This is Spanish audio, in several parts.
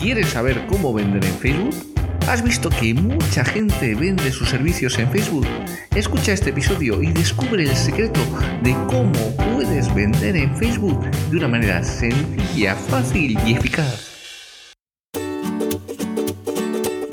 ¿Quieres saber cómo vender en Facebook? ¿Has visto que mucha gente vende sus servicios en Facebook? Escucha este episodio y descubre el secreto de cómo puedes vender en Facebook de una manera sencilla, fácil y eficaz.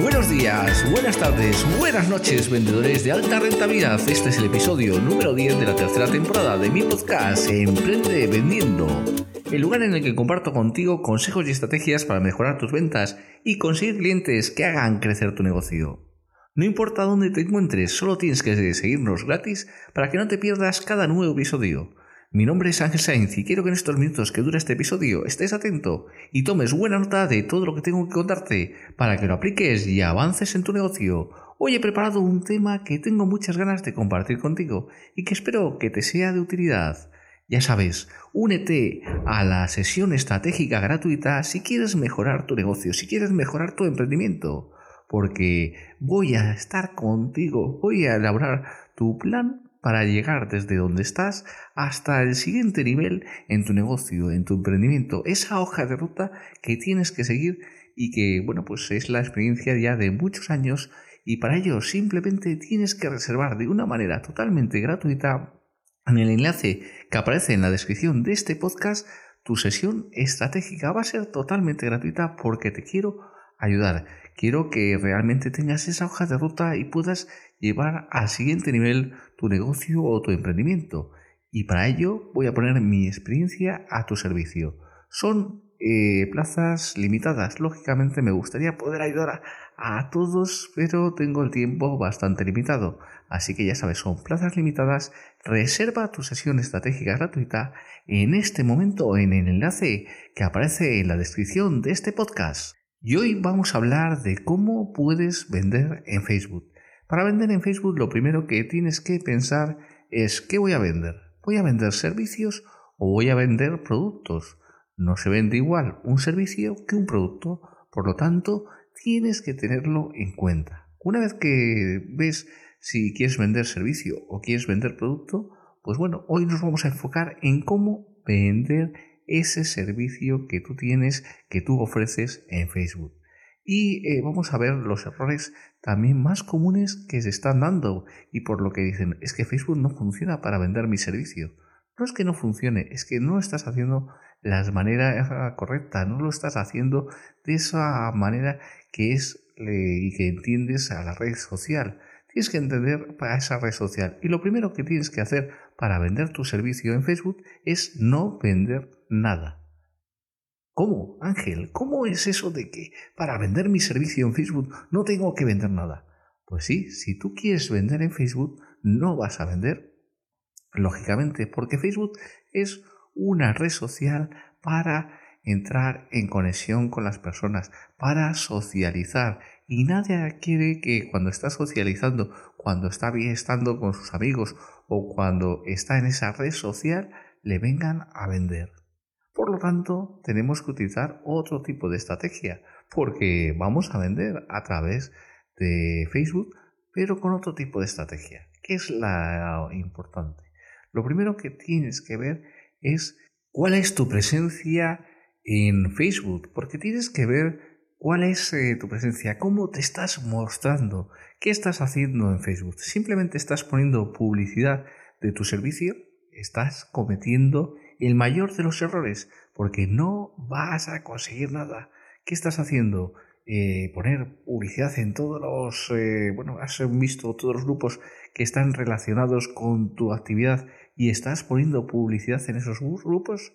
Buenos días, buenas tardes, buenas noches, vendedores de alta rentabilidad. Este es el episodio número 10 de la tercera temporada de mi podcast Emprende Vendiendo, el lugar en el que comparto contigo consejos y estrategias para mejorar tus ventas y conseguir clientes que hagan crecer tu negocio. No importa dónde te encuentres, solo tienes que seguirnos gratis para que no te pierdas cada nuevo episodio. Mi nombre es Ángel Sainz y quiero que en estos minutos que dura este episodio estés atento y tomes buena nota de todo lo que tengo que contarte para que lo apliques y avances en tu negocio. Hoy he preparado un tema que tengo muchas ganas de compartir contigo y que espero que te sea de utilidad. Ya sabes, únete a la sesión estratégica gratuita si quieres mejorar tu negocio, si quieres mejorar tu emprendimiento, porque voy a estar contigo, voy a elaborar tu plan para llegar desde donde estás hasta el siguiente nivel en tu negocio, en tu emprendimiento, esa hoja de ruta que tienes que seguir y que, bueno, pues es la experiencia ya de muchos años y para ello simplemente tienes que reservar de una manera totalmente gratuita en el enlace que aparece en la descripción de este podcast tu sesión estratégica va a ser totalmente gratuita porque te quiero ayudar. Quiero que realmente tengas esa hoja de ruta y puedas llevar al siguiente nivel tu negocio o tu emprendimiento. Y para ello voy a poner mi experiencia a tu servicio. Son eh, plazas limitadas. Lógicamente me gustaría poder ayudar a, a, todos, pero tengo el tiempo bastante limitado. Así que ya sabes, son plazas limitadas. Reserva tu sesión estratégica gratuita en este momento en el enlace que aparece en la descripción de este podcast. Y hoy vamos a hablar de cómo puedes vender en Facebook. Para vender en Facebook lo primero que tienes que pensar es ¿qué voy a vender? ¿Voy a vender servicios o voy a vender productos? No se vende igual un servicio que un producto, por lo tanto tienes que tenerlo en cuenta. Una vez que ves si quieres vender servicio o quieres vender producto, pues bueno, hoy nos vamos a enfocar en cómo vender ese servicio que tú tienes, que tú ofreces en Facebook. Y eh, vamos a ver los errores también más comunes que se están dando y por lo que dicen es que Facebook no funciona para vender mi servicio. No es que no funcione, es que no estás haciendo las maneras correctas, no lo estás haciendo de esa manera que es y que entiendes a la red social. Tienes que entender para esa red social. Y lo primero que tienes que hacer para vender tu servicio en Facebook es no vender nada. ¿Cómo, Ángel? ¿Cómo es eso de que para vender mi servicio en Facebook no tengo que vender nada? Pues sí, si tú quieres vender en Facebook, no vas a vender, lógicamente, porque Facebook es una red social para entrar en conexión con las personas, para socializar. Y nadie quiere que cuando está socializando, cuando está estando con sus amigos o cuando está en esa red social, le vengan a vender. Por lo tanto, tenemos que utilizar otro tipo de estrategia, porque vamos a vender a través de Facebook, pero con otro tipo de estrategia. ¿Qué es la importante? Lo primero que tienes que ver es ¿Cuál es tu presencia en Facebook? Porque tienes que ver cuál es eh, tu presencia, cómo te estás mostrando, qué estás haciendo en Facebook. Simplemente estás poniendo publicidad de tu servicio, estás cometiendo el mayor de los errores, porque no vas a conseguir nada. ¿Qué estás haciendo? Eh, poner publicidad en todos los, eh, bueno, has visto todos los grupos que están relacionados con tu actividad y estás poniendo publicidad en esos grupos.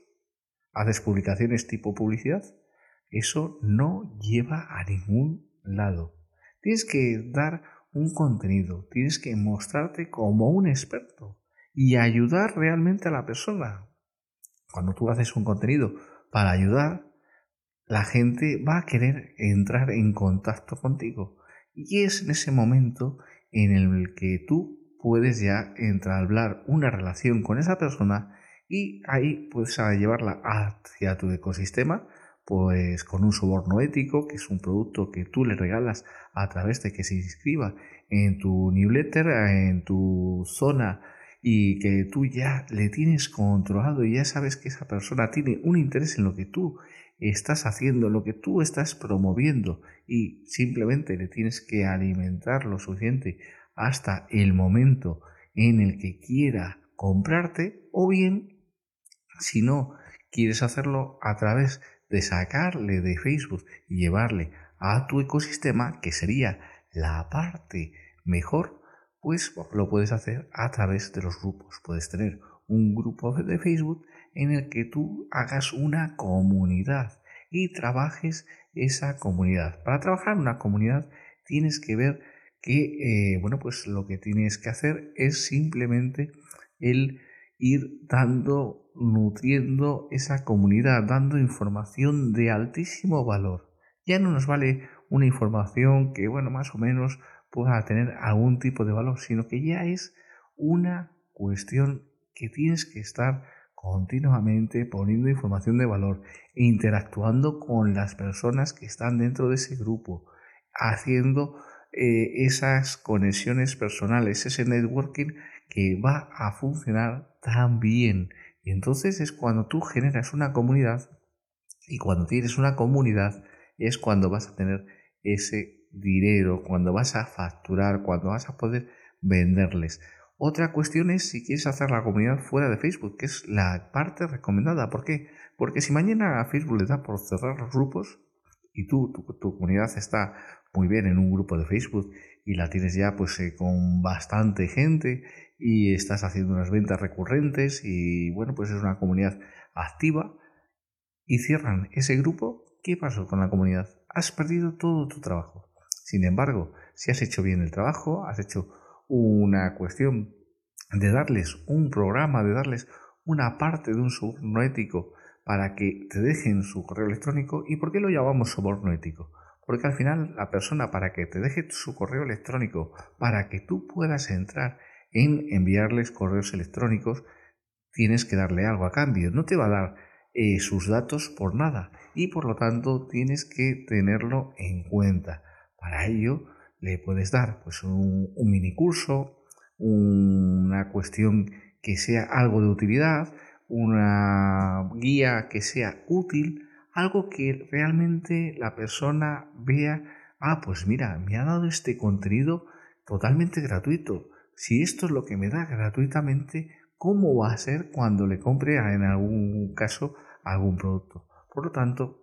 ¿Haces publicaciones tipo publicidad? Eso no lleva a ningún lado. Tienes que dar un contenido, tienes que mostrarte como un experto y ayudar realmente a la persona. Cuando tú haces un contenido para ayudar, la gente va a querer entrar en contacto contigo. Y es en ese momento en el que tú puedes ya entablar una relación con esa persona y ahí puedes llevarla hacia tu ecosistema, pues con un soborno ético, que es un producto que tú le regalas a través de que se inscriba en tu newsletter, en tu zona y que tú ya le tienes controlado y ya sabes que esa persona tiene un interés en lo que tú estás haciendo, lo que tú estás promoviendo y simplemente le tienes que alimentar lo suficiente hasta el momento en el que quiera comprarte o bien si no quieres hacerlo a través de sacarle de Facebook y llevarle a tu ecosistema que sería la parte mejor pues lo puedes hacer a través de los grupos. Puedes tener un grupo de Facebook en el que tú hagas una comunidad y trabajes esa comunidad. Para trabajar una comunidad tienes que ver que, eh, bueno, pues lo que tienes que hacer es simplemente el ir dando, nutriendo esa comunidad, dando información de altísimo valor. Ya no nos vale una información que, bueno, más o menos pueda tener algún tipo de valor, sino que ya es una cuestión que tienes que estar continuamente poniendo información de valor e interactuando con las personas que están dentro de ese grupo, haciendo eh, esas conexiones personales, ese networking que va a funcionar tan bien. Y entonces es cuando tú generas una comunidad y cuando tienes una comunidad es cuando vas a tener ese dinero, cuando vas a facturar, cuando vas a poder venderles. Otra cuestión es si quieres hacer la comunidad fuera de Facebook, que es la parte recomendada. ¿Por qué? Porque si mañana a Facebook le da por cerrar los grupos y tú, tu, comunidad está muy bien en un grupo de Facebook y la tienes ya pues eh, con bastante gente y estás haciendo unas ventas recurrentes y bueno pues es una comunidad activa y cierran ese grupo, ¿qué pasó con la comunidad? Has perdido todo tu trabajo. Sin embargo, si has hecho bien el trabajo, has hecho una cuestión de darles un programa, de darles una parte de un soborno ético para que te dejen su correo electrónico. ¿Y por qué lo llamamos soborno ético? Porque al final la persona para que te deje su correo electrónico, para que tú puedas entrar en enviarles correos electrónicos, tienes que darle algo a cambio. No te va a dar eh, sus datos por nada y por lo tanto tienes que tenerlo en cuenta. Para ello le puedes dar pues, un, mini curso, una cuestión que sea algo de utilidad, una guía que sea útil, algo que realmente la persona vea, ah, pues mira, me ha dado este contenido totalmente gratuito. Si esto es lo que me da gratuitamente, ¿cómo va a ser cuando le compre en algún caso algún producto? Por lo tanto,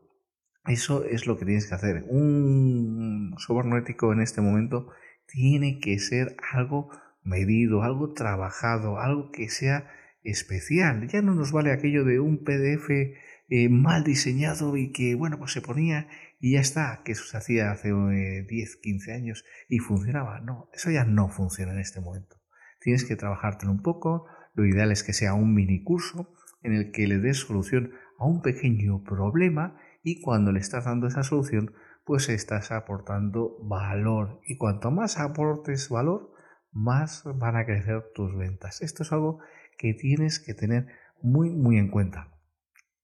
eso es lo que tienes que hacer. Un soborno ético en este momento tiene que ser algo medido, algo trabajado, algo que sea especial. Ya no nos vale aquello de un PDF eh, mal diseñado y que, bueno, pues se ponía y ya está, que eso se hacía hace 10, eh, 15 años y funcionaba. No, eso ya no funciona en este momento. Tienes que trabajártelo un poco. Lo ideal es que sea un mini curso en el que le des solución a un pequeño problema y cuando le estás dando esa solución, pues estás aportando valor. Y cuanto más aportes valor, más van a crecer tus ventas. Esto es algo que tienes que tener muy, muy en cuenta.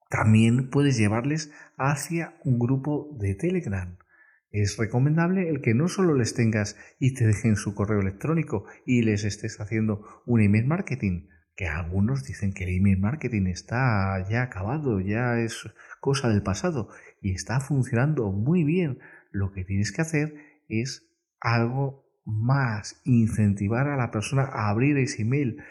También puedes llevarles hacia un grupo de Telegram. Es recomendable el que no solo les tengas y te dejen su correo electrónico y les estés haciendo un email marketing. Que algunos dicen que el email marketing está ya acabado, ya es cosa del pasado y está funcionando muy bien. Lo que tienes que hacer es algo más, incentivar a la persona a abrir ese email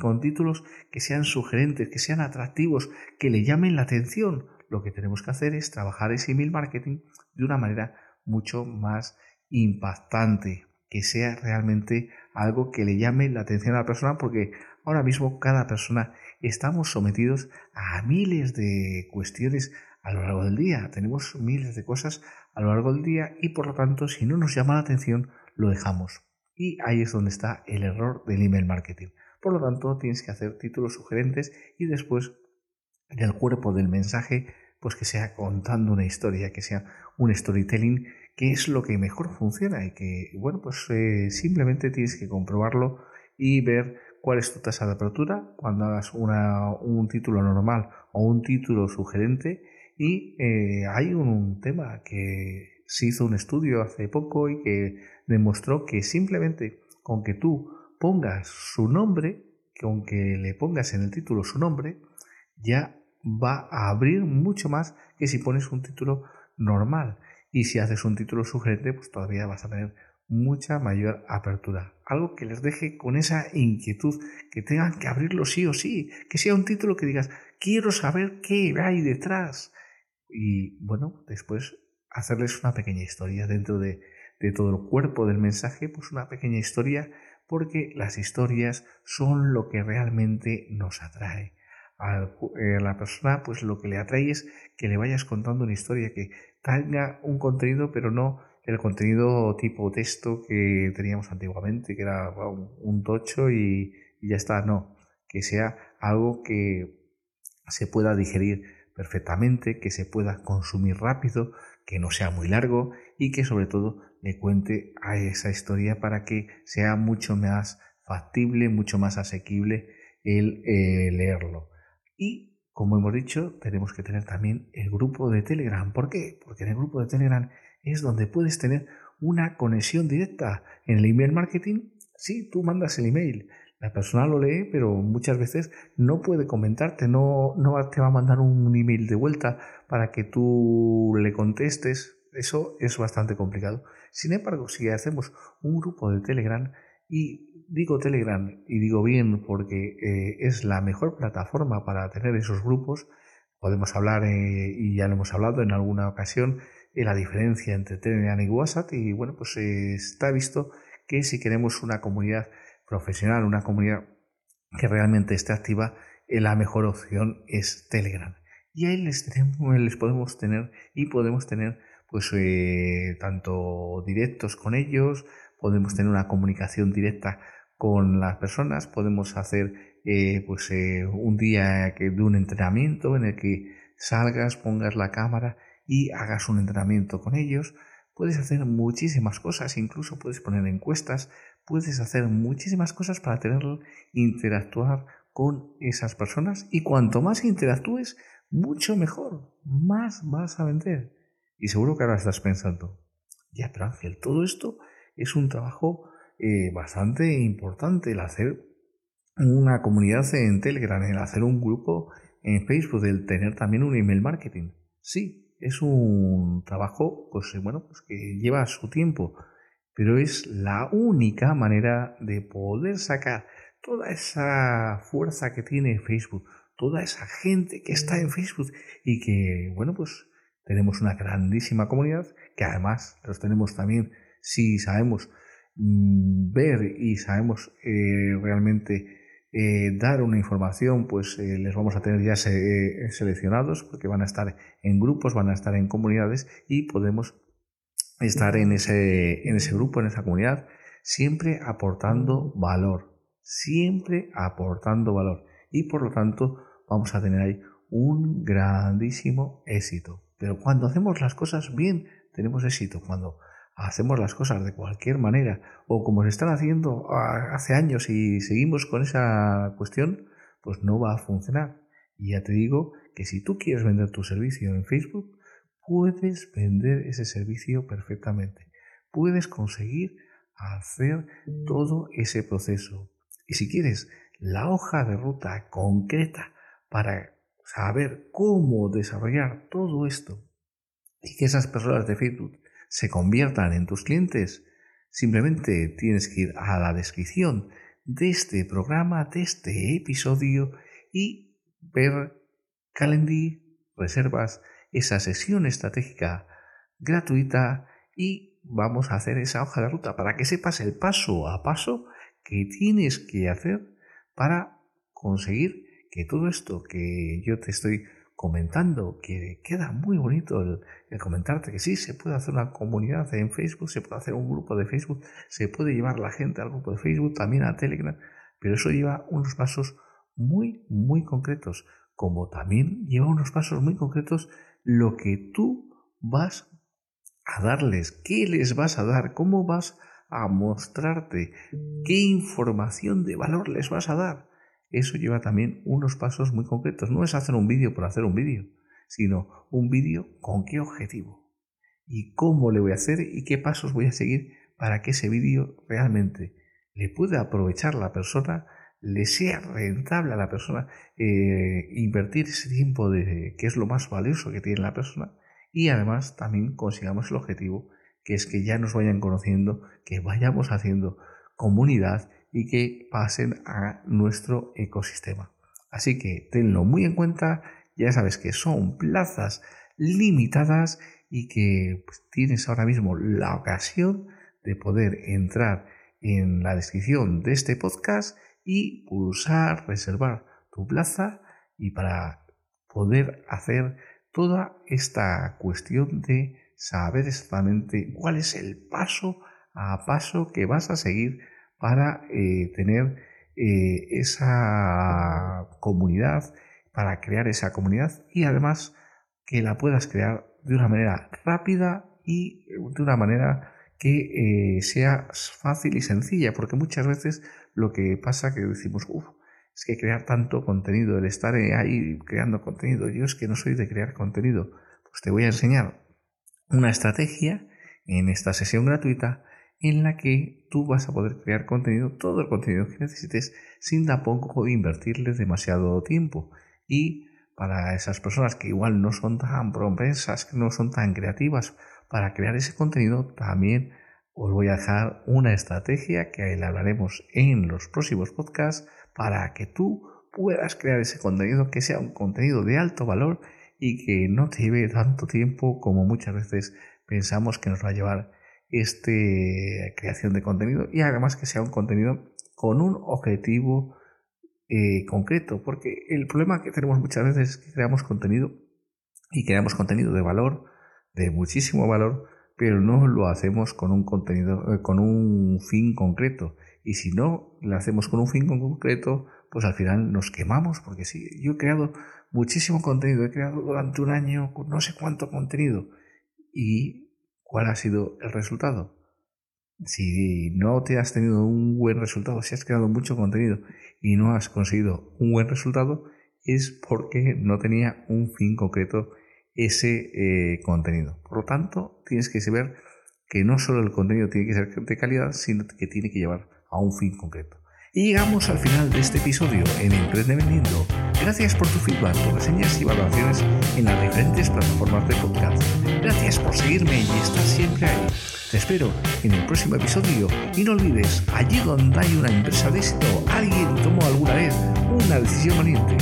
con títulos que sean sugerentes, que sean atractivos, que le llamen la atención. Lo que tenemos que hacer es trabajar ese email marketing de una manera mucho más impactante, que sea realmente algo que le llame la atención a la persona, porque ahora mismo cada persona estamos sometidos a miles de cuestiones a lo largo del día. Tenemos miles de cosas a lo largo del día y por lo tanto si no nos llama la atención lo dejamos. Y ahí es donde está el error del email marketing. Por lo tanto tienes que hacer títulos sugerentes y después en el cuerpo del mensaje pues que sea contando una historia, que sea un storytelling, que es lo que mejor funciona y que, bueno, pues eh, simplemente tienes que comprobarlo y ver cuál es tu tasa de apertura cuando hagas una, un título normal o un título sugerente y eh, hay un tema que se hizo un estudio hace poco y que demostró que simplemente con que tú pongas su nombre, que aunque le pongas en el título su nombre, ya va a abrir mucho más que si pones un título normal. Y si haces un título sugerente, pues todavía vas a tener mucha mayor apertura. Algo que les deje con esa inquietud, que tengan que abrirlo sí o sí, que sea un título que digas, quiero saber qué hay detrás. Y bueno, después hacerles una pequeña historia dentro de, de todo el cuerpo del mensaje, pues una pequeña historia, porque las historias son lo que realmente nos atrae a eh, la persona, pues lo que le atrae es que le vayas contando una historia, que tenga un contenido, pero no el contenido tipo texto que teníamos antiguamente, que era un tocho y, ya está, no, que sea algo que se pueda digerir perfectamente, que se pueda consumir rápido, que no sea muy largo y que sobre todo le cuente a esa historia para que sea mucho más factible, mucho más asequible el eh, leerlo. Y como hemos dicho, tenemos que tener también el grupo de Telegram. ¿Por qué? Porque en el grupo de Telegram es donde puedes tener una conexión directa. En el email marketing, sí, tú mandas el email, la persona lo lee, pero muchas veces no puede comentarte, no, no te va a mandar un email de vuelta para que tú le contestes. Eso es bastante complicado. Sin embargo, si hacemos un grupo de Telegram, y digo Telegram y digo bien porque eh, es la mejor plataforma para tener esos grupos, podemos hablar, eh, y ya lo hemos hablado en alguna ocasión, la diferencia entre Telegram y WhatsApp, y bueno, pues eh, está visto que si queremos una comunidad profesional, una comunidad que realmente esté activa, la mejor opción es Telegram. Y ahí les, podemos tener y podemos tener pues tanto directos con ellos, podemos tener una comunicación directa con las personas, podemos hacer eh, pues eh, un día de un entrenamiento en el que salgas, pongas la cámara y hagas un entrenamiento con ellos. Puedes hacer muchísimas cosas, incluso puedes poner encuestas, puedes hacer muchísimas cosas para tener interactuar con esas personas y cuanto más interactúes, mucho mejor, más vas a vender. Y seguro que ahora estás pensando, ya, pero Ángel, todo esto es un trabajo eh, bastante importante el hacer una comunidad en Telegram, el hacer un grupo en Facebook, el tener también un email marketing. Sí, es un trabajo, pues eh, bueno, pues que lleva su tiempo, pero es la única manera de poder sacar toda esa fuerza que tiene Facebook, toda esa gente que está en Facebook y que, bueno, pues tenemos una grandísima comunidad que además los tenemos también si sabemos mm, ver y sabemos eh, realmente eh, dar una información, pues eh, les vamos a tener ya seleccionados porque van a estar en grupos, van a estar en comunidades y podemos estar en ese, en ese grupo, en esa comunidad, siempre aportando valor, siempre aportando valor y por lo tanto vamos a tener ahí un grandísimo éxito. Pero cuando hacemos las cosas bien, tenemos éxito. Cuando hacemos las cosas de cualquier manera o como se están haciendo hace años y seguimos con esa cuestión, pues no va a funcionar. Y ya te digo que si tú quieres vender tu servicio en Facebook, puedes vender ese servicio perfectamente. Puedes conseguir hacer todo ese proceso. Y si quieres la hoja de ruta concreta para saber cómo desarrollar todo esto y que esas personas de Facebook se conviertan en tus clientes, simplemente tienes que ir a la descripción de este programa, de este episodio y ver Calendly, reservas esa sesión estratégica gratuita y vamos a hacer esa hoja de ruta para que sepas el paso a paso que tienes que hacer para conseguir que todo esto que yo te estoy comentando, que queda muy bonito el, comentarte que sí, se puede hacer una comunidad en Facebook, se puede hacer un grupo de Facebook, se puede llevar la gente al grupo de Facebook, también a Telegram, pero eso lleva unos pasos muy, muy concretos, como también lleva unos pasos muy concretos lo que tú vas a darles, qué les vas a dar, cómo vas a mostrarte, qué información de valor les vas a dar. Eso lleva también unos pasos muy concretos. No es hacer un vídeo por hacer un vídeo, sino un vídeo con qué objetivo y cómo le voy a hacer y qué pasos voy a seguir para que ese vídeo realmente le pueda aprovechar la persona, le sea rentable a la persona, eh, invertir ese tiempo de que es lo más valioso que tiene la persona y además también consigamos el objetivo que es que ya nos vayan conociendo, que vayamos haciendo comunidad y que pasen a nuestro ecosistema. Así que tenlo muy en cuenta, ya sabes que son plazas limitadas y que pues, tienes ahora mismo la ocasión de poder entrar en la descripción de este podcast y pulsar reservar tu plaza y para poder hacer toda esta cuestión de saber exactamente cuál es el paso a paso que vas a seguir para eh, tener eh, esa comunidad, para crear esa comunidad y además que la puedas crear de una manera rápida y de una manera que eh, sea fácil y sencilla, porque muchas veces lo que pasa que decimos, uff, es que crear tanto contenido, el estar ahí creando contenido, yo es que no soy de crear contenido, pues te voy a enseñar una estrategia en esta sesión gratuita en la que tú vas a poder crear contenido, todo el contenido que necesites, sin tampoco invertirle demasiado tiempo. Y para esas personas que igual no son tan propensas, que no son tan creativas para crear ese contenido, también os voy a dejar una estrategia que le hablaremos en los próximos podcasts para que tú puedas crear ese contenido que sea un contenido de alto valor y que no te lleve tanto tiempo como muchas veces pensamos que nos va a llevar esta creación de contenido y además que sea un contenido con un objetivo eh, concreto, porque el problema que tenemos muchas veces es que creamos contenido y creamos contenido de valor, de muchísimo valor, pero no lo hacemos con un contenido, eh, con un fin concreto. Y si no lo hacemos con un fin concreto, pues al final nos quemamos, porque si yo he creado muchísimo contenido, he creado durante un año no sé cuánto contenido. ¿Y cuál ha sido el resultado? Si no te has tenido un buen resultado, si has creado mucho contenido y no has conseguido un buen resultado, es porque no tenía un fin concreto ese eh, contenido. Por lo tanto, tienes que saber que no solo el contenido tiene que ser de calidad, sino que tiene que llevar a un fin concreto. Y llegamos al final de este episodio en Emprende Vendiendo. Gracias por tu feedback, tus reseñas y valoraciones en las diferentes plataformas de podcast. Gracias por seguirme y estar siempre ahí. Te espero en el próximo episodio y no olvides, allí donde hay una empresa de éxito, alguien tomó alguna vez una decisión valiente.